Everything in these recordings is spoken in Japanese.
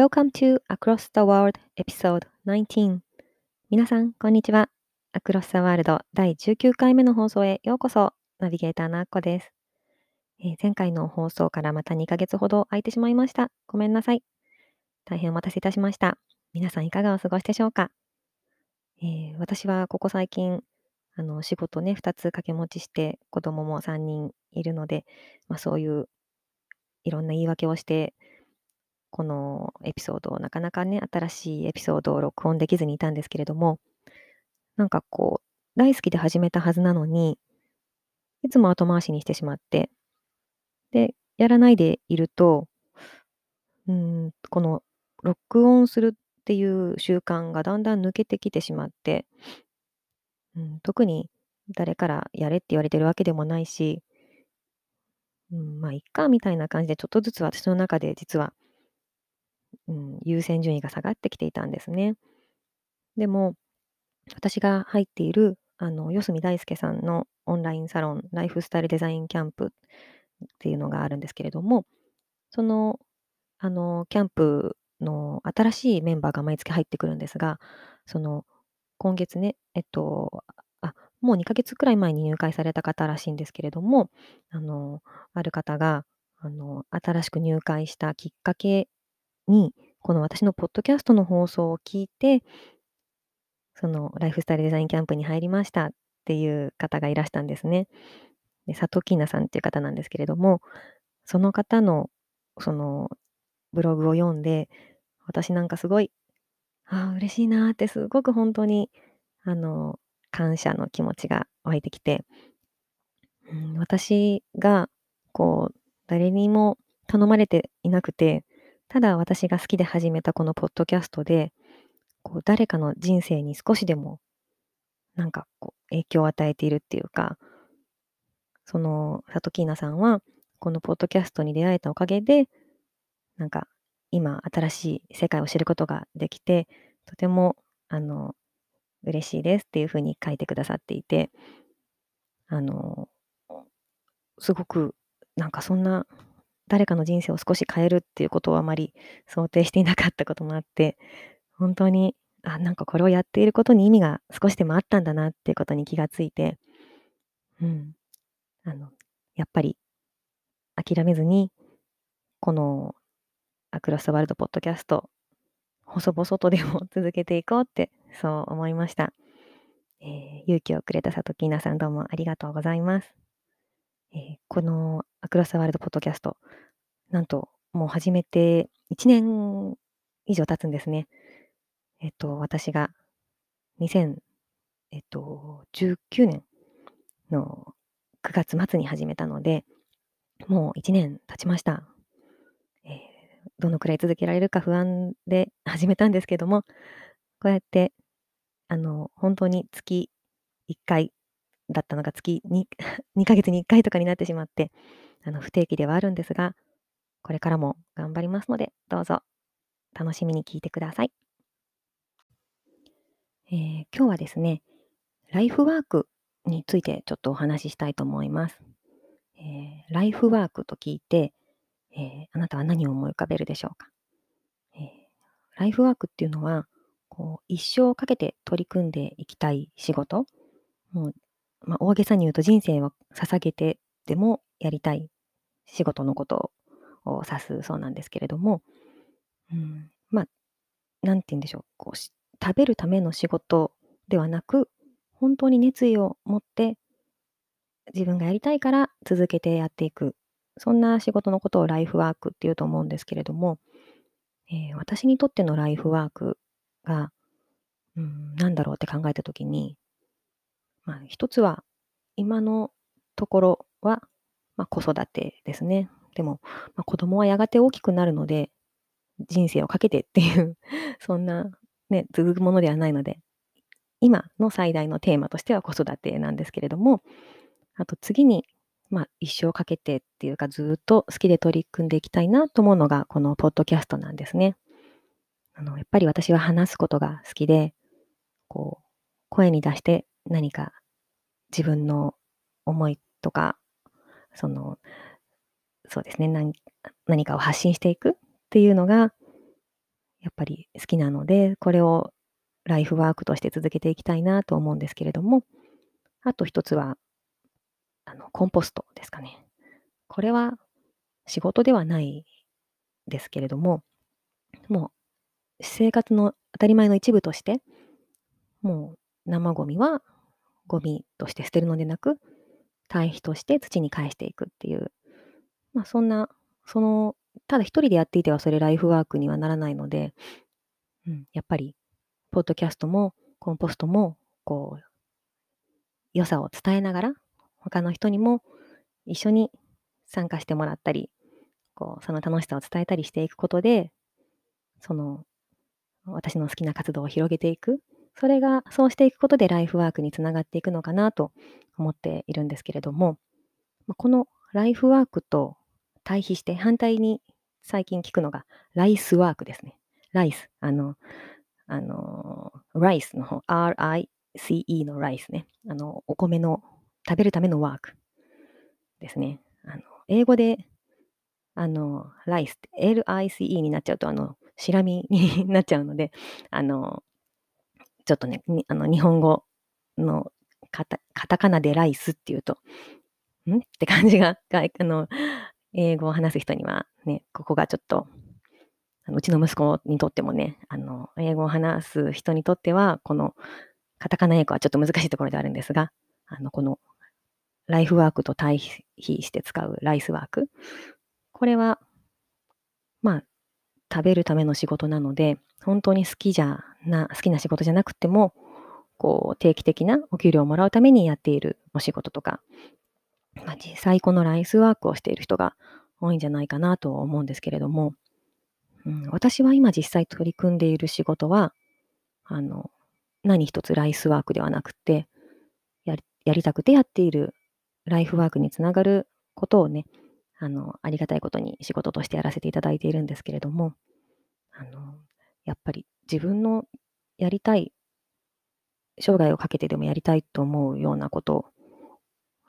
Welcome to Across the World Episode 19皆さん、こんにちは。Across the World 第19回目の放送へようこそ。ナビゲーターのアッコです、えー、前回の放送からまた2ヶ月ほど空いてしまいました。ごめんなさい。大変お待たせいたしました。皆さんいかがお過ごしでしょうか、えー、私はここ最近、あの仕事ね、2つ掛け持ちして子供も3人いるので、まあ、そういういろんな言い訳をしてこのエピソードをなかなかね、新しいエピソードを録音できずにいたんですけれども、なんかこう、大好きで始めたはずなのに、いつも後回しにしてしまって、で、やらないでいると、うん、この録音するっていう習慣がだんだん抜けてきてしまって、うん、特に誰からやれって言われてるわけでもないし、うん、まあ、いっか、みたいな感じで、ちょっとずつ私の中で実はうん、優先順位が下がってきていたんですね。でも、私が入っている、あの、四隅大輔さんのオンラインサロン、ライフスタイルデザインキャンプっていうのがあるんですけれども、その、あの、キャンプの新しいメンバーが毎月入ってくるんですが、その、今月ね、えっと、あ、もう2ヶ月くらい前に入会された方らしいんですけれども、あの、ある方が、あの、新しく入会したきっかけに、この私のポッドキャストの放送を聞いて、そのライフスタイルデザインキャンプに入りましたっていう方がいらしたんですね。で佐藤きなさんっていう方なんですけれども、その方のそのブログを読んで、私なんかすごい、ああ、嬉しいなってすごく本当に、あの、感謝の気持ちが湧いてきて、うん、私が、こう、誰にも頼まれていなくて、ただ私が好きで始めたこのポッドキャストで、こう誰かの人生に少しでもなんかこう影響を与えているっていうか、そのサトキーナさんはこのポッドキャストに出会えたおかげで、なんか今新しい世界を知ることができて、とてもあの嬉しいですっていうふうに書いてくださっていて、あの、すごくなんかそんな誰かの人生を少し変えるっていうことをあまり想定していなかったこともあって、本当に、あ、なんかこれをやっていることに意味が少しでもあったんだなっていうことに気がついて、うん。あの、やっぱり諦めずに、このアクロスワールドポッドキャスト、細々とでも続けていこうって、そう思いました。えー、勇気をくれたさときなさんどうもありがとうございます。えー、このアクロスワールドポッドキャスト、なんともう始めて1年以上経つんですね。えっと、私が2019年の9月末に始めたので、もう1年経ちました。えー、どのくらい続けられるか不安で始めたんですけども、こうやって、あの、本当に月1回だったのが月 2, 2 ヶ月に1回とかになってしまって、あの不定期ではあるんですが、これからも頑張りますので、どうぞ楽しみに聞いてください。えー、今日はですね、ライフワークについてちょっとお話ししたいと思います。えー、ライフワークと聞いて、えー、あなたは何を思い浮かべるでしょうか、えライフワークっていうのは、こう一生かけて取り組んでいきたい仕事、もうまあ、大げさに言うと人生を捧げてでもやりたい仕事のことを指すそうなんですけれども、うん、まあ、なんて言うんでしょう、こう食べるための仕事ではなく、本当に熱意を持って自分がやりたいから続けてやっていく。そんな仕事のことをライフワークっていうと思うんですけれども、えー、私にとってのライフワークが、うん、なんだろうって考えたときに、まあ、一つは、今のところは、まあ、子育てですね。でも、まあ、子供はやがて大きくなるので、人生をかけてっていう そんなね、続くものではないので、今の最大のテーマとしては子育てなんですけれども、あと次に、まあ、一生かけてっていうかずっと好きで取り組んでいきたいなと思うのがこのポッドキャストなんですね。あのやっぱり私は話すことが好きで、こう声に出して何か自分の思いとか、その、そうですね、何何かを発信していくっていうのが、やっぱり好きなので、これをライフワークとして続けていきたいなと思うんですけれども、あと一つは、あの、コンポストですかね。これは仕事ではないですけれども、もう生活の当たり前の一部として、もう生ゴミはゴミとして捨てるのでなく、堆肥として土に返していくっていう、まあそんな、その、ただ一人でやっていてはそれライフワークにはならないので、うん、やっぱり、ポッドキャストもコンポストも、こう、良さを伝えながら、他の人にも一緒に参加してもらったり、こう、その楽しさを伝えたりしていくことで、その、私の好きな活動を広げていく。それが、そうしていくことでライフワークにつながっていくのかなと思っているんですけれども、このライフワークと対比して反対に最近聞くのがライスワークですね。ライス。あの、あの、ライスの方、R-I-C-E のライスね。あの、お米の食べるためのワークですね。あの、英語で、あの、ライスって L-I-C-E になっちゃうと、あの、シラミに なっちゃうので、あの、ちょっとね、あの日本語のカタカタカナでライスっていうと、ん？って感じが、あの、英語を話す人にはね、ここがちょっと、うちの息子にとってもね、あの、英語を話す人にとっては、このカタカナ英語はちょっと難しいところであるんですが、あの、このライフワークと対比して使うライスワーク。これは、まあ、食べるための仕事なので、本当に好きじゃな、好きな仕事じゃなくても、こう、定期的なお給料をもらうためにやっているお仕事とか、まあ、実際このライスワークをしている人が多いんじゃないかなと思うんですけれども、うん、私は今実際取り組んでいる仕事は、あの、何一つライスワークではなくて、やりやりたくてやっているライフワークにつながることをね、あの、ありがたいことに仕事としてやらせていただいているんですけれども、あの、やっぱり自分のやりたい、生涯をかけてでもやりたいと思うようなこと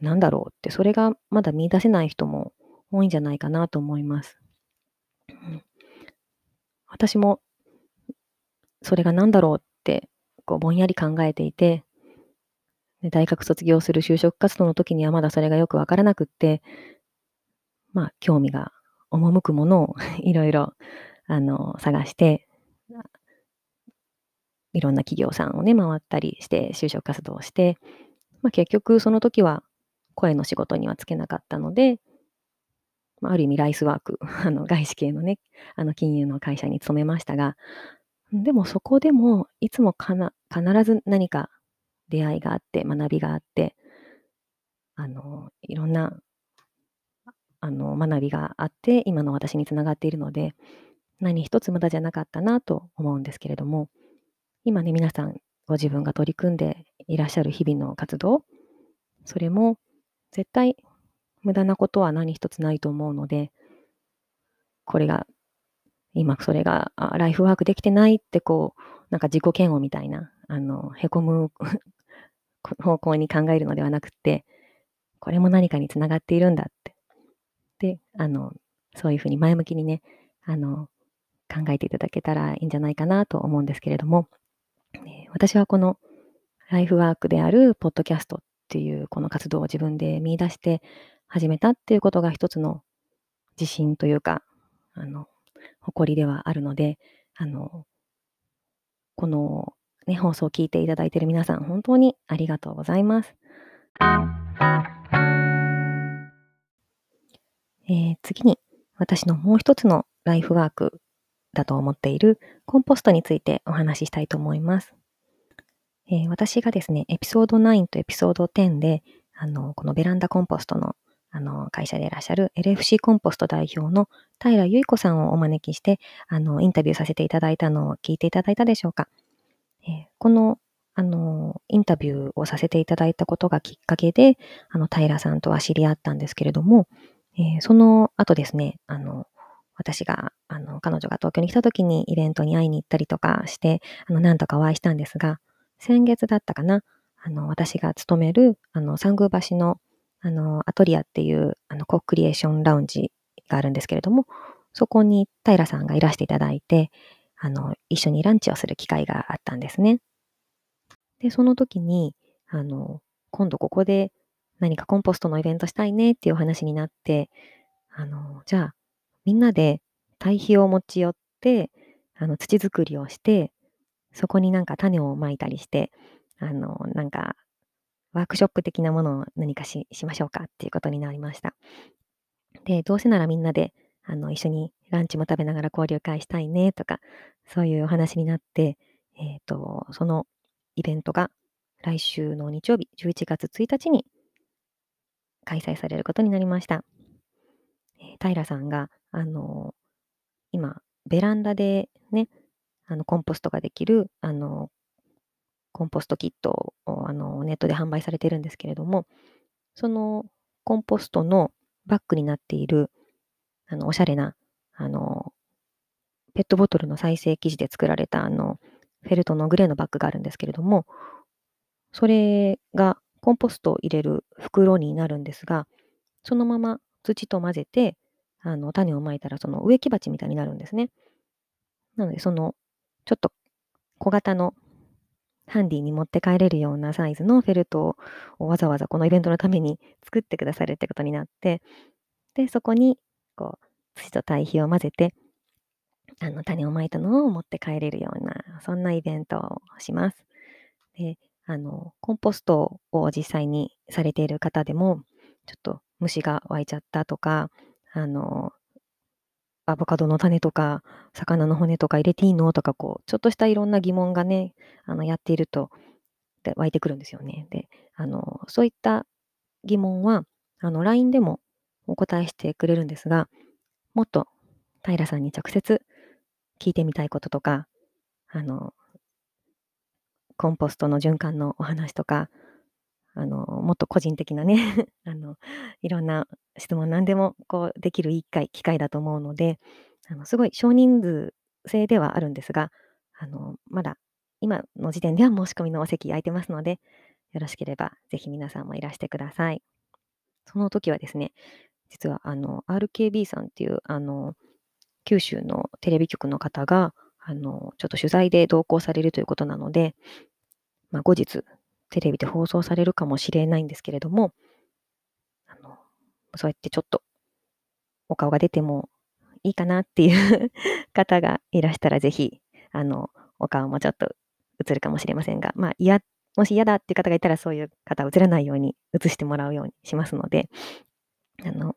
なんだろうって、それがまだ見出せない人も多いんじゃないかなと思います。私も、それが何だろうって、こう、ぼんやり考えていて、大学卒業する就職活動の時にはまだそれがよくわからなくって、まあ、興味が赴くものを いろいろ、あの、探して、いろんな企業さんをね、回ったりして、就職活動をして、まあ、結局その時は声の仕事にはつけなかったので、まあ、ある意味ライスワーク、あの外資系のね、あの金融の会社に勤めましたが、でもそこでもいつもかな必ず何か出会いがあって、学びがあって、あの、いろんなあの学びがあって、今の私につながっているので、何一つ無駄じゃなかったなと思うんですけれども、今ね、皆さんご自分が取り組んでいらっしゃる日々の活動、それも絶対無駄なことは何一つないと思うので、これが、今それがライフワークできてないってこう、なんか自己嫌悪みたいな、あの、へこむ 方向に考えるのではなくて、これも何かにつながっているんだって。で、あの、そういうふうに前向きにね、あの、考えていただけたらいいんじゃないかなと思うんですけれども、私はこのライフワークであるポッドキャストっていうこの活動を自分で見出して始めたっていうことが一つの自信というか、あの、誇りではあるので、あの、この、ね、放送を聞いていただいている皆さん、本当にありがとうございます。えー、次に、私のもう一つのライフワークだと思っているコンポストについてお話ししたいと思います。えー、私がですね、エピソード9とエピソード10で、あの、このベランダコンポストの、あの、会社でいらっしゃる LFC コンポスト代表の平由子さんをお招きして、あの、インタビューさせていただいたのを聞いていただいたでしょうか。えー、この、あの、インタビューをさせていただいたことがきっかけで、あの、平さんとは知り合ったんですけれども、えー、その後ですね、あの、私が、あの、彼女が東京に来た時にイベントに会いに行ったりとかして、あの、なんとかお会いしたんですが、先月だったかな、あの、私が勤める、あの、三宮橋の、あの、アトリアっていう、あの、コクリエーションラウンジがあるんですけれども、そこに平さんがいらしていただいて、あの、一緒にランチをする機会があったんですね。で、その時に、あの、今度ここで何かコンポストのイベントしたいねっていうお話になって、あの、じゃあ、みんなで堆肥を持ち寄って、あの、土作りをして、そこになんか種をまいたりして、あの、なんか、ワークショップ的なものを何かしましょうかっていうことになりました。で、どうせならみんなで、あの、一緒にランチも食べながら交流会したいねとか、そういうお話になって、えっ、ー、と、そのイベントが来週の日曜日、11月1日に開催されることになりました。平さんが、あの今、ベランダでね、あの、コンポストができる、あの、コンポストキットをあのネットで販売されてるんですけれども、そのコンポストのバッグになっている、あの、おしゃれな、あの、ペットボトルの再生生地で作られた、あの、フェルトのグレーのバッグがあるんですけれども、それがコンポストを入れる袋になるんですが、そのまま土と混ぜて、あの、種をまいたら、その植木鉢みたいになるんですね。なので、その、ちょっと小型のハンディに持って帰れるようなサイズのフェルトをわざわざこのイベントのために作ってくださるってことになって、で、そこに、こう、土と堆肥を混ぜて、あの、種をまいたのを持って帰れるような、そんなイベントをします。で、あの、コンポストを実際にされている方でも、ちょっと虫が湧いちゃったとか、あの、アボカドの種とか、魚の骨とか入れていいのとか、こう、ちょっとしたいろんな疑問がね、あの、やっていると、で湧いてくるんですよね。で、あの、そういった疑問は、あの、LINE でもお答えしてくれるんですが、もっと平さんに直接聞いてみたいこととか、あの、コンポストの循環のお話とか、あの、もっと個人的なね あの、いろんな質問何でもこうできるいい機機会だと思うので、あの、すごい少人数制ではあるんですが、あの、まだ今の時点では申し込みのお席空いてますので、よろしければぜひ皆さんもいらしてください。その時はですね、実はあの、RKB さんっていう、あの、九州のテレビ局の方が、あの、ちょっと取材で同行されるということなので、まあ、後日、テレビで放送されるかもしれないんですけれども、あの、そうやってちょっとお顔が出てもいいかなっていう方がいらしたら、ぜひ、あの、お顔もちょっと映るかもしれませんが、まあ、いや、もし嫌だっていう方がいたら、そういう方映らないように映してもらうようにしますので、あの、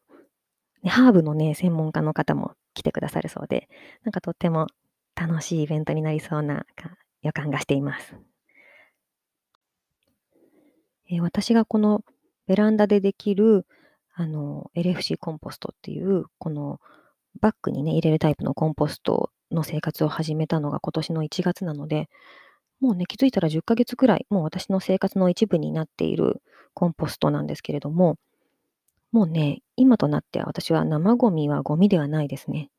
ね、ハーブのね、専門家の方も来てくださるそうで、なんかとっても楽しいイベントになりそうな予感がしています。えー、私がこのベランダでできるあの LFC コンポストっていうこのバッグにね入れるタイプのコンポストの生活を始めたのが今年の1月なのでもうね気づいたら10ヶ月くらいもう私の生活の一部になっているコンポストなんですけれどももうね今となっては私は生ゴミはゴミではないですね。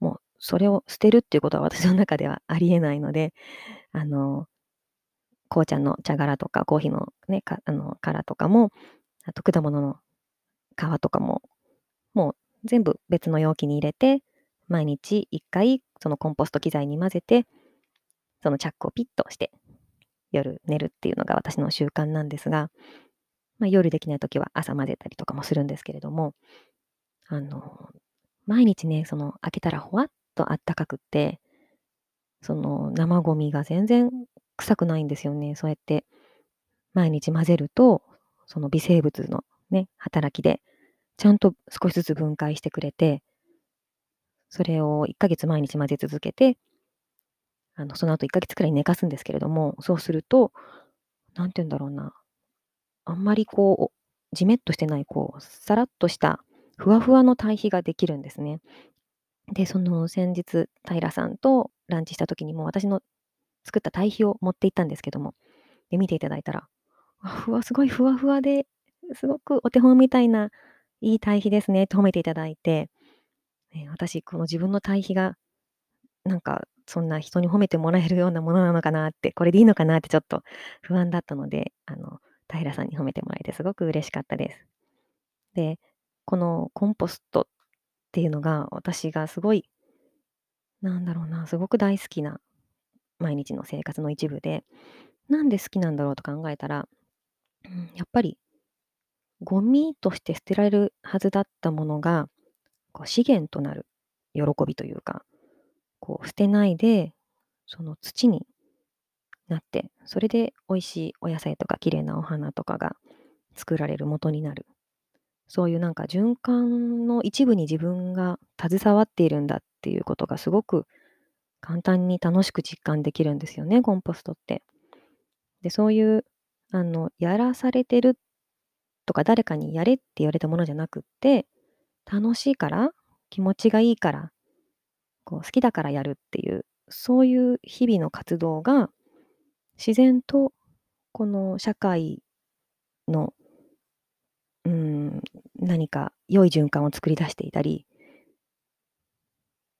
もうそれを捨てるっていうことは私の中ではありえないのであの紅茶の茶殻とか、コーヒーのね、かあの殻とかも、あと果物の皮とかも、もう全部別の容器に入れて、毎日1回そのコンポスト機材に混ぜて、そのチャックをピッとして、夜寝るっていうのが私の習慣なんですが、まあ、夜できない時は朝混ぜたりとかもするんですけれども、あの、毎日ね、その開けたらほわっとあったかくって、その生ゴミが全然臭くないんですよね。そうやって毎日混ぜると、その微生物のね、働きで、ちゃんと少しずつ分解してくれて、それを1ヶ月毎日混ぜ続けて、あの、その後1ヶ月くらい寝かすんですけれども、そうすると、なんて言うんだろうな。あんまりこう、じめっとしてない、こう、さらっとしたふわふわの堆肥ができるんですね。で、その先日、平さんとランチした時にも私の作った堆肥を持って行ったんですけども、で、見ていただいたら、ふわ、すごいふわふわで、すごくお手本みたいないい堆肥ですねって褒めていただいて、え私、この自分の堆肥が、なんか、そんな人に褒めてもらえるようなものなのかなって、これでいいのかなってちょっと不安だったので、あの、平さんに褒めてもらえてすごく嬉しかったです。で、このコンポストっていうのが私がすごい、なんだろうな、すごく大好きな毎日の生活の一部で、なんで好きなんだろうと考えたら、やっぱりゴミとして捨てられるはずだったものが、こう資源となる喜びというか、こう捨てないで、その土になって、それで美味しいお野菜とか綺麗なお花とかが作られる元になる。そういうなんか循環の一部に自分が携わっているんだっていうことがすごく簡単に楽しく実感できるんですよね、コンポストって。で、そういう、あの、やらされてるとか誰かにやれって言われたものじゃなくって、楽しいから、気持ちがいいから、こう好きだからやるっていう、そういう日々の活動が自然とこの社会の、うん、何か良い循環を作り出していたり、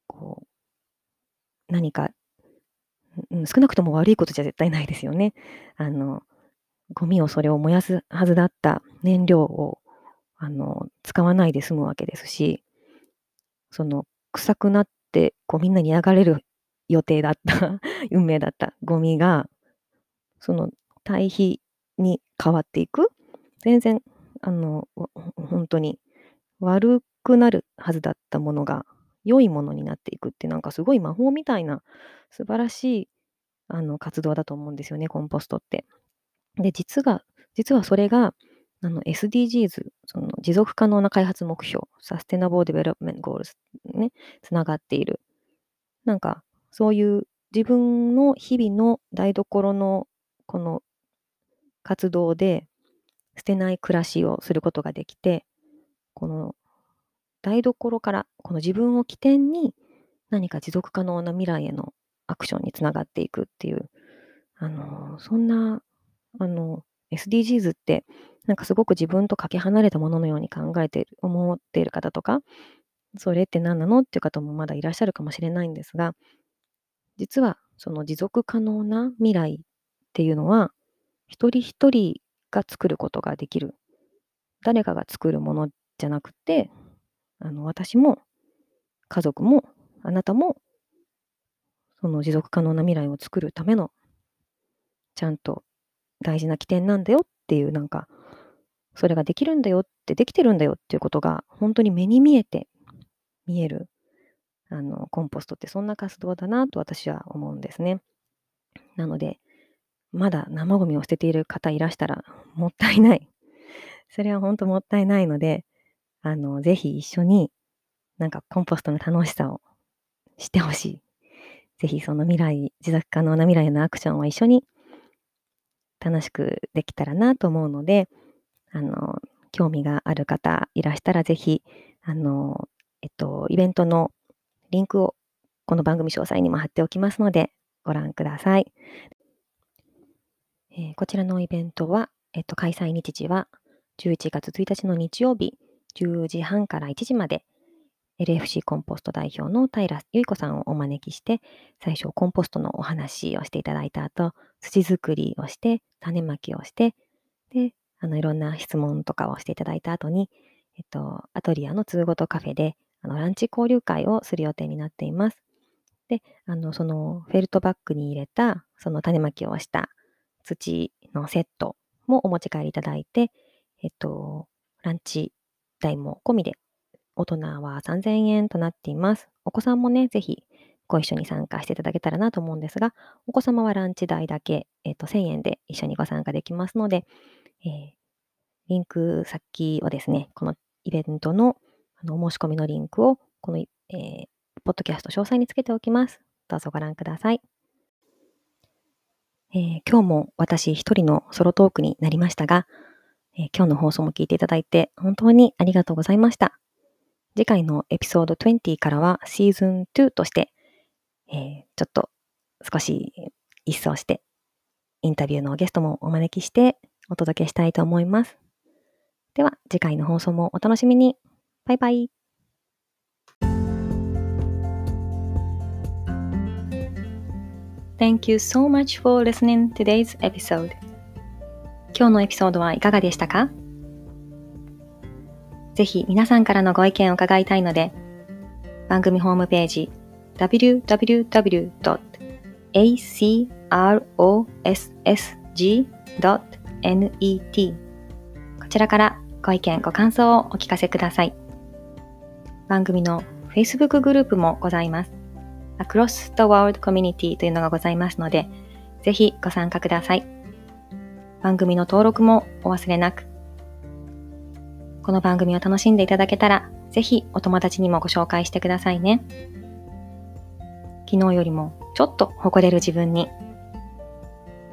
こう、何か、うん、少なくとも悪いことじゃ絶対ないですよね。あの、ゴミをそれを燃やすはずだった燃料を、あの、使わないで済むわけですし、その、臭くなって、こうみんなに流れる予定だった 運命だったゴミがその対比に変わっていく。全然、あの、本当に悪くなるはずだったものが良いものになっていくってなんかすごい魔法みたいな素晴らしいあの活動だと思うんですよね、コンポストって。で、実が、実はそれがあの SDGs、その持続可能な開発目標、 Sustainable Development Goals ね、つながっている。なんか、そういう自分の日々の台所のこの活動で捨てない暮らしをすることができて、この台所からこの自分を起点に何か持続可能な未来へのアクションにつながっていくっていう、あの、そんな、あの、SDGs ってなんかすごく自分とかけ離れたもののように考えて、思っている方とか、それって何なのっていう方もまだいらっしゃるかもしれないんですが、実はその持続可能な未来っていうのは、一人一人が作ることができる。誰かが作るものじゃなくて、あの私も家族もあなたもその持続可能な未来を作るためのちゃんと大事な起点なんだよっていうなんかそれができるんだよってできてるんだよっていうことが本当に目に見えて見えるあのコンポストってそんな活動だなと私は思うんですね。なのでまだ生ゴミを捨てている方いらしたら、もったいない。それは本当もったいないので、あの、ぜひ一緒に、なんかコンポストの楽しさを知ってほしい。ぜひその未来、持続可能な未来のアクションを一緒に楽しくできたらなと思うので、あの、興味がある方いらしたらぜひ、あの、えっと、イベントのリンクをこの番組詳細にも貼っておきますので、ご覧ください。えー、こちらのイベントは、えっと、開催日時は11月1日の日曜日10時半から1時まで LFC コンポスト代表の平由子さんをお招きして、最初コンポストのお話をしていただいた後、土作りをして、種まきをして、で、あの、いろんな質問とかをしていただいた後に、えっと、アトリアの通ごとカフェで、あの、ランチ交流会をする予定になっています。で、あの、そのフェルトバッグに入れた、その種まきをした土のセットもお持ち帰りいただいて、えっと、ランチ代も込みで、大人は3000円となっています。お子さんもね、ぜひご一緒に参加していただけたらなと思うんですが、お子様はランチ代だけ、えっと、1000円で一緒にご参加できますので、えー、リンク先をですね、このイベントのあのお申し込みのリンクを、この、えー、ポッドキャスト詳細につけておきます。どうぞご覧ください。えー、今日も私一人のソロトークになりましたが、えー今日の放送も聞いていただいて本当にありがとうございました。次回のエピソード20からはシーズン2として、えーちょっと少し一掃してインタビューのゲストもお招きしてお届けしたいと思います。では次回の放送もお楽しみに。バイバイ。Thank you so much for listening today's episode. 今日のエピソードはいかがでしたか？ぜひ皆さんからのご意見を伺いたいので、番組ホームページ www.acrossg.net こちらからご意見、ご感想をお聞かせください。番組の Facebook グループもございます。Across the World Community というのがございますので、ぜひご参加ください。番組の登録もお忘れなく。この番組を楽しんでいただけたら、ぜひお友達にもご紹介してくださいね。昨日よりもちょっと誇れる自分に。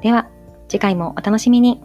では、次回もお楽しみに。